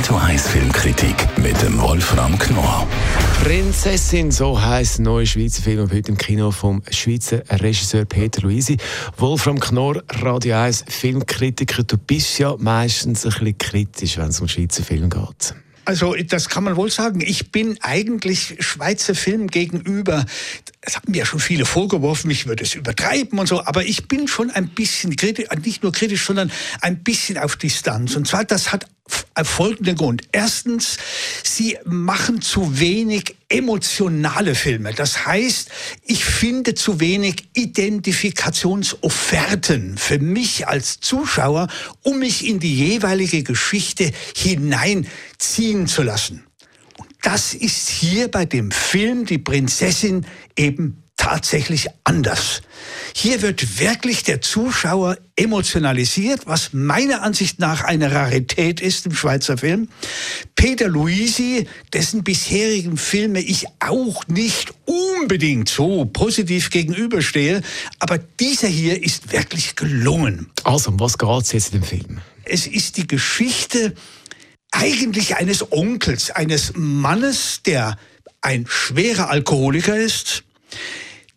Radio 1 Filmkritik mit dem Wolfram Knorr. Prinzessin, so heisst der neue Schweizer Film heute im Kino vom Schweizer Regisseur Peter Luisi. Wolfram Knorr, Radio 1 Filmkritiker. Du bist ja meistens ein bisschen kritisch, wenn es um Schweizer Film geht. Also das kann man wohl sagen. Ich bin eigentlich Schweizer Film gegenüber, es haben mir ja schon viele vorgeworfen, ich würde es übertreiben und so, aber ich bin schon ein bisschen kritisch, nicht nur kritisch, sondern ein bisschen auf Distanz. Und zwar, das hat folgenden Grund. Erstens, sie machen zu wenig emotionale Filme. Das heißt, ich finde zu wenig Identifikationsofferten für mich als Zuschauer, um mich in die jeweilige Geschichte hineinziehen zu lassen. Und das ist hier bei dem Film Die Prinzessin eben tatsächlich anders. Hier wird wirklich der Zuschauer emotionalisiert, was meiner Ansicht nach eine Rarität ist im Schweizer Film. Peter Luisi, dessen bisherigen Filme ich auch nicht unbedingt so positiv gegenüberstehe, aber dieser hier ist wirklich gelungen. Also, um was geht es jetzt in dem Film? Es ist die Geschichte eigentlich eines Onkels, eines Mannes, der ein schwerer Alkoholiker ist,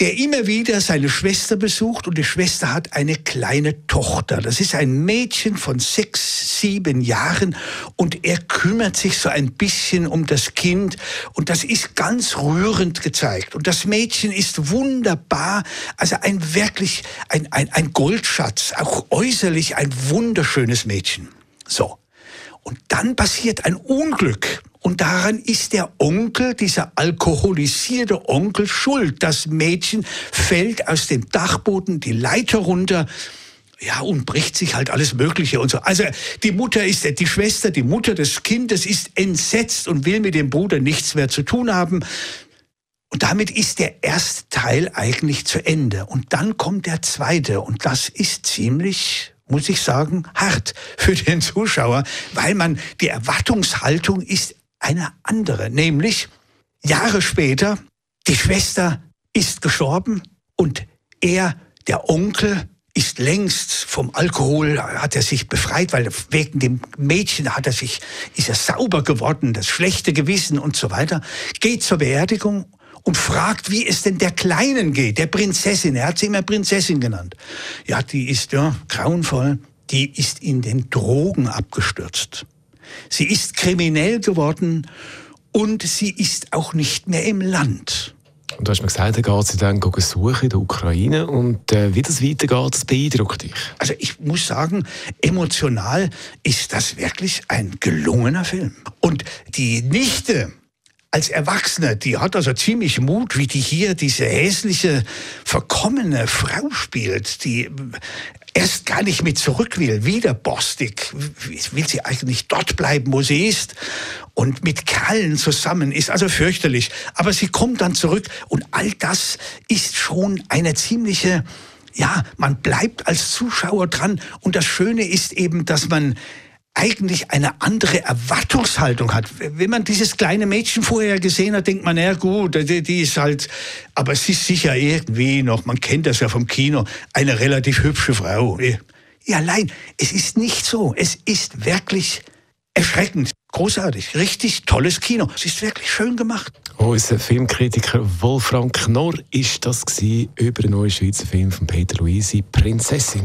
der immer wieder seine Schwester besucht und die Schwester hat eine kleine Tochter. Das ist ein Mädchen von sechs, sieben Jahren und er kümmert sich so ein bisschen um das Kind und das ist ganz rührend gezeigt. Und das Mädchen ist wunderbar, also ein wirklich, ein, ein, ein Goldschatz, auch äußerlich ein wunderschönes Mädchen. So. Und dann passiert ein Unglück. Und daran ist der Onkel, dieser alkoholisierte Onkel, schuld. Das Mädchen fällt aus dem Dachboden die Leiter runter. Ja, und bricht sich halt alles Mögliche und so. Also, die Mutter ist, die Schwester, die Mutter des Kindes ist entsetzt und will mit dem Bruder nichts mehr zu tun haben. Und damit ist der erste Teil eigentlich zu Ende. Und dann kommt der zweite. Und das ist ziemlich muss ich sagen, hart für den Zuschauer, weil man die Erwartungshaltung ist eine andere, nämlich Jahre später, die Schwester ist gestorben und er, der Onkel, ist längst vom Alkohol, hat er sich befreit, weil wegen dem Mädchen hat er sich, ist er sauber geworden, das schlechte Gewissen und so weiter, geht zur Beerdigung und fragt, wie es denn der Kleinen geht, der Prinzessin. Er hat sie immer Prinzessin genannt. Ja, die ist ja grauenvoll. Die ist in den Drogen abgestürzt. Sie ist kriminell geworden und sie ist auch nicht mehr im Land. Und du hast mir gesagt, er geht sie dann suchen in der Ukraine. Und äh, wie das weitergeht, das beeindruckt dich. Also ich muss sagen, emotional ist das wirklich ein gelungener Film. Und die Nichte als Erwachsene, die hat also ziemlich Mut, wie die hier diese hässliche, verkommene Frau spielt, die erst gar nicht mit zurück will, wieder borstig, will sie eigentlich dort bleiben, wo sie ist. Und mit Kerlen zusammen ist, also fürchterlich. Aber sie kommt dann zurück und all das ist schon eine ziemliche, ja, man bleibt als Zuschauer dran. Und das Schöne ist eben, dass man eigentlich eine andere Erwartungshaltung hat. Wenn man dieses kleine Mädchen vorher gesehen hat, denkt man, ja gut, die, die ist halt, aber sie ist sicher irgendwie noch, man kennt das ja vom Kino, eine relativ hübsche Frau. Ja, allein, es ist nicht so. Es ist wirklich erschreckend. Großartig, richtig tolles Kino. Es ist wirklich schön gemacht. Unser Filmkritiker Wolfram Knorr ist das über den neuen Schweizer Film von Peter Luisi, Prinzessin.